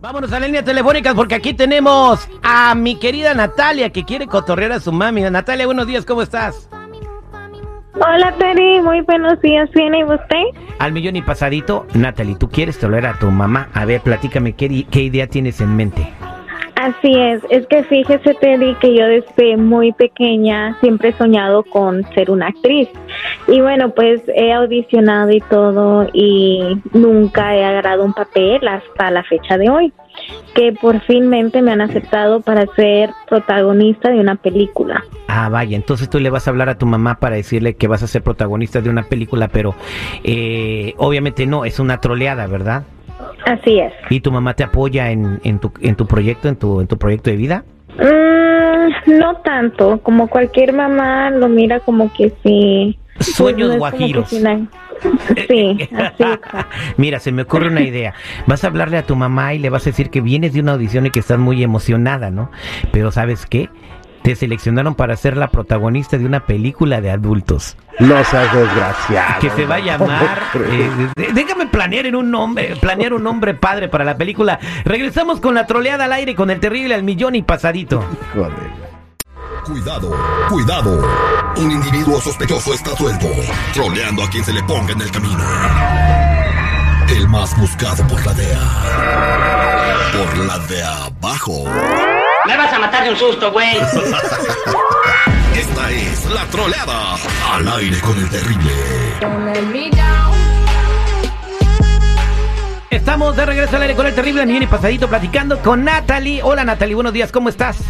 Vámonos a la línea telefónica porque aquí tenemos a mi querida Natalia que quiere cotorrear a su mami. Natalia, buenos días, ¿cómo estás? Hola, Peri, muy buenos días, ¿viene usted? Al millón y pasadito, Natalie, ¿tú quieres tolerar a tu mamá? A ver, platícame, ¿qué, qué idea tienes en mente? Así es, es que fíjese, Teddy, que yo desde muy pequeña siempre he soñado con ser una actriz. Y bueno, pues he audicionado y todo y nunca he agarrado un papel hasta la fecha de hoy, que por finmente me han aceptado para ser protagonista de una película. Ah, vaya, entonces tú le vas a hablar a tu mamá para decirle que vas a ser protagonista de una película, pero eh, obviamente no, es una troleada, ¿verdad? Así es. ¿Y tu mamá te apoya en, en, tu, en tu proyecto, en tu, en tu proyecto de vida? Mm, no tanto, como cualquier mamá lo mira como que sí. Sueños Pues no es como guajiros. sí, así. Mira, se me ocurre una idea. Vas a hablarle a tu mamá y le vas a decir que vienes de una audición y que estás muy emocionada, ¿no? Pero ¿sabes qué? Te seleccionaron para ser la protagonista de una película de adultos. No seas desgraciado. que se va a llamar. eh, déjame planear en un nombre, planear un nombre padre para la película. Regresamos con la troleada al aire con el terrible al millón y pasadito. Joder. Cuidado, cuidado. Un individuo sospechoso está suelto, troleando a quien se le ponga en el camino. El más buscado por la DEA. Por la de abajo. Me vas a matar de un susto, güey. Esta es la troleada. Al aire con el terrible. Estamos de regreso al aire con el terrible millón y pasadito platicando con Natalie. Hola Natalie, buenos días, ¿cómo estás?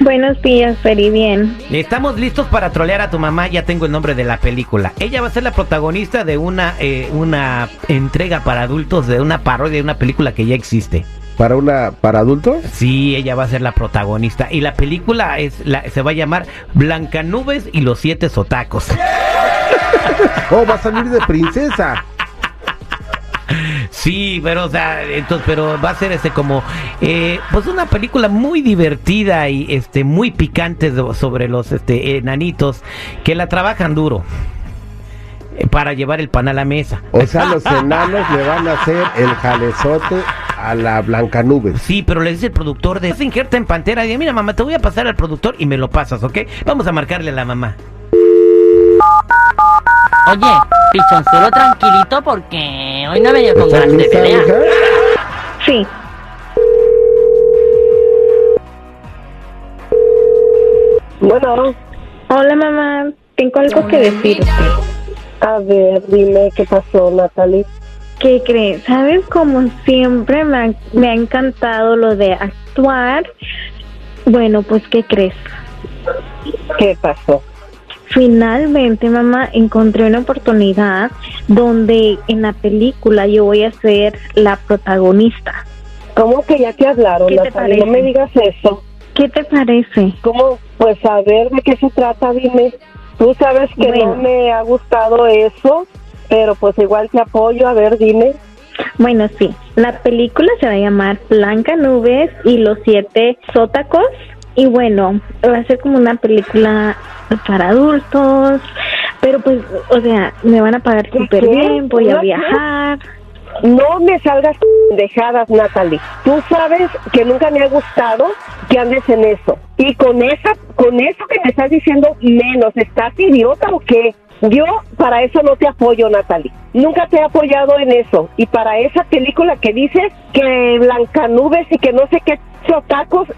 Buenos días, Peri, bien. Estamos listos para trolear a tu mamá, ya tengo el nombre de la película. Ella va a ser la protagonista de una, eh, una entrega para adultos, de una parodia de una película que ya existe. ¿Para una para adultos? Sí, ella va a ser la protagonista. Y la película es la, se va a llamar Blancanubes y los siete sotacos. Oh, va a salir de princesa. Sí, pero o sea, entonces, pero va a ser este como eh, pues una película muy divertida y este muy picante sobre los este enanitos que la trabajan duro eh, para llevar el pan a la mesa. O sea, los enanos le van a hacer el jalezote a la Blancanubes. Sí, pero le dice el productor de se injerta en pantera y dice, mira mamá, te voy a pasar al productor y me lo pasas, ¿ok? Vamos a marcarle a la mamá. Oye, pichonzuelo tranquilito porque hoy no venido con ¿Estás ganas de pelea. Sí, Bueno, hola mamá, tengo algo que decirte. a ver, dime qué pasó, Natalie. ¿Qué crees? ¿Sabes? Como siempre me ha, me ha encantado lo de actuar. Bueno, pues ¿qué crees? ¿Qué pasó? Finalmente, mamá, encontré una oportunidad donde en la película yo voy a ser la protagonista. ¿Cómo que ya te hablaron, ¿Qué te? No me digas eso. ¿Qué te parece? ¿Cómo? Pues a ver de qué se trata, dime. Tú sabes que Bueno. no me ha gustado eso, pero pues igual te apoyo. A ver, dime. Bueno, sí, la película se va a llamar Blanca Nubes y los siete sótacos. Y bueno, va a ser como una película para adultos, pero pues, o sea, me van a pagar súper bien, voy a viajar. No me salgas dejadas, Natalie. Tú sabes que nunca me ha gustado que andes en eso. Y con esa, con eso que me estás diciendo menos, ¿estás idiota o qué? Yo para eso no te apoyo, Natalie. Nunca te he apoyado en eso. Y para esa película que dices que Blancanubes y que no sé qué tacos,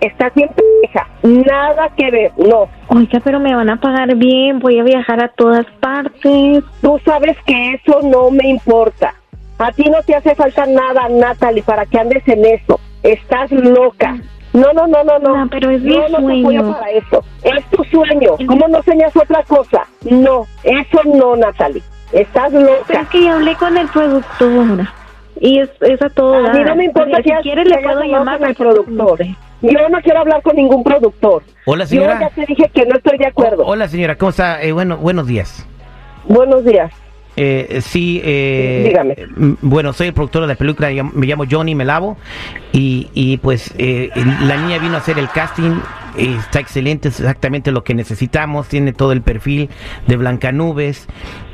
estás bien pendeja. Nada que ver, no. Oiga, pero me van a pagar bien, voy a viajar a todas partes. Tú sabes que eso no me importa. A ti no te hace falta nada, Natalie, para que andes en eso. Estás loca. No, no, no, no, no. No, pero es mi Yo no sueño. para eso. Es tu sueño. ¿Cómo no sueñas otra cosa? No, eso no, Natalie. Estás Pero loca. es que ya hablé con el productor. Y es, es a todo A mí no me importa Si que has- quiere que le puedo llamar con productor. Yo no quiero hablar con ningún productor. Hola, Yo señora. ya te dije que no estoy de acuerdo. Hola, señora, ¿cómo está? Eh, bueno, buenos días. Buenos días. Eh, sí, eh, Dígame. mm, Bueno, soy el productor de la película, me llamo Johnny Melavo y, y pues eh, la niña vino a hacer el casting, está excelente, es exactamente lo que necesitamos, tiene todo el perfil de Blancanubes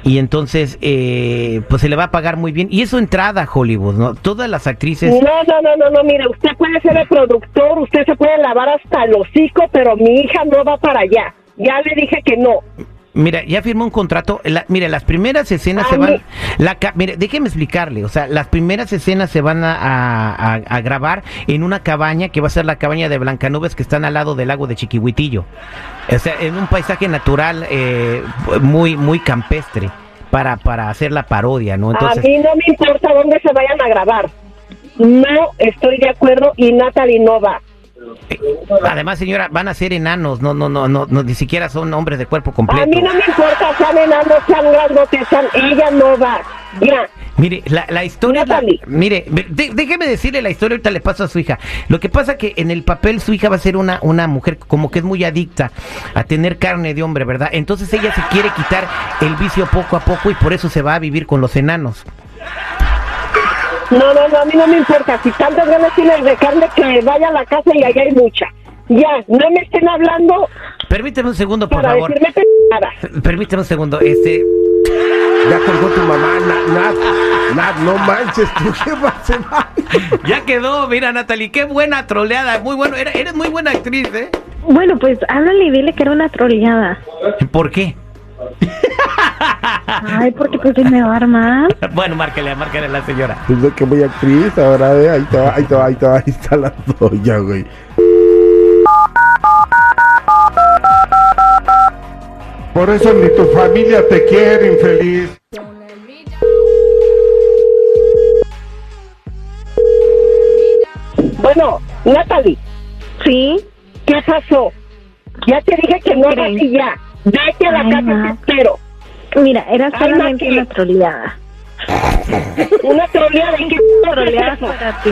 y entonces eh, pues se le va a pagar muy bien y eso entrada a Hollywood, ¿no? Todas las actrices... No, no, no, no, no, mire, usted puede ser el productor, usted se puede lavar hasta el hocico, pero mi hija no va para allá. Ya le dije que no. Mira, ya firmó un contrato. La, mire, las primeras escenas A se van. La, mire, déjeme explicarle. O sea, las primeras escenas se van a- a grabar en una cabaña que va a ser la cabaña de Blancanubes que están al lado del lago de Chiquihuitillo. O sea, en un paisaje natural eh, muy, muy campestre para, para hacer la parodia, ¿no? Entonces, a mí no me importa dónde se vayan a grabar. No estoy de acuerdo y Natalie no va. Eh, además, señora, van a ser enanos, no, no, no, no, no, ni siquiera son hombres de cuerpo A completo. mí no me importa, sean enanos, sean grandotes, sean... Ella no va. Ya. Mire, la, la historia... la- mire, de- déjeme decirle la historia, ahorita le paso a su hija. Lo que pasa que en el papel su hija va a ser una, una mujer como que es muy adicta a tener carne de hombre, ¿verdad? Entonces ella se quiere quitar el vicio poco a poco y por eso se va a vivir con los enanos. No, no, no, a mí no me importa. Si tantas ganas tienes de carne, que vaya a la casa y allá hay mucha. Ya, no me estén hablando Permíteme un segundo, por para favor. decirme nada. Permíteme un segundo. Este, Ya colgó tu mamá, Nat, Nat, Nat, no manches, tu jefa se va. ya quedó, mira Natalie, qué buena troleada, muy bueno, era- eres muy buena actriz, ¿eh? Bueno, pues háblale y dile que era una troleada. ¿Por qué? Ay, porque pues se me va a armar. Bueno, márcale a la señora. Pues lo que voy actriz, ahora eh, ahí te va, ahí te va, ahí te va, ahí está la doña, güey. Por eso ni tu familia te quiere, infeliz. Bueno, Natalie, ¿Sí? ¿qué pasó? Ya te dije que no vas y ya. Vete a la Ay, casa, no. te espero. Mira, era solamente una troleada. Una troleada. ¿y qué Troleada para ti.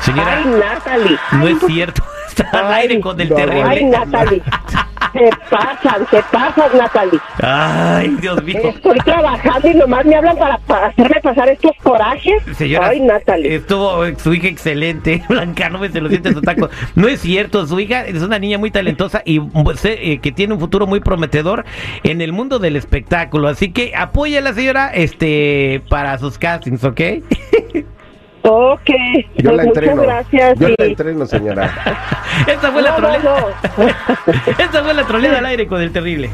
Señora, Ay, Natalie. no es cierto. Está al aire con el terrible. Ay, Natalie. Te pasan, te pasas, Natalie. Ay, Dios mío. Estoy trabajando y nomás me hablan para, para hacerme pasar estos corajes. Señora, Ay, Natalie. estuvo eh, su hija excelente. Blanca no me se lo siente en su taco. No es cierto, su hija es una niña muy talentosa y pues, sé, eh, que tiene un futuro muy prometedor en el mundo del espectáculo. Así que apoya a la señora este para sus castings, ¿ok? Ok. Yo pues la muchas entreno. gracias. Yo y- la entreno, señora. Esta fue la No, no, troleada. no. Esta fue la troleada al aire con el terrible.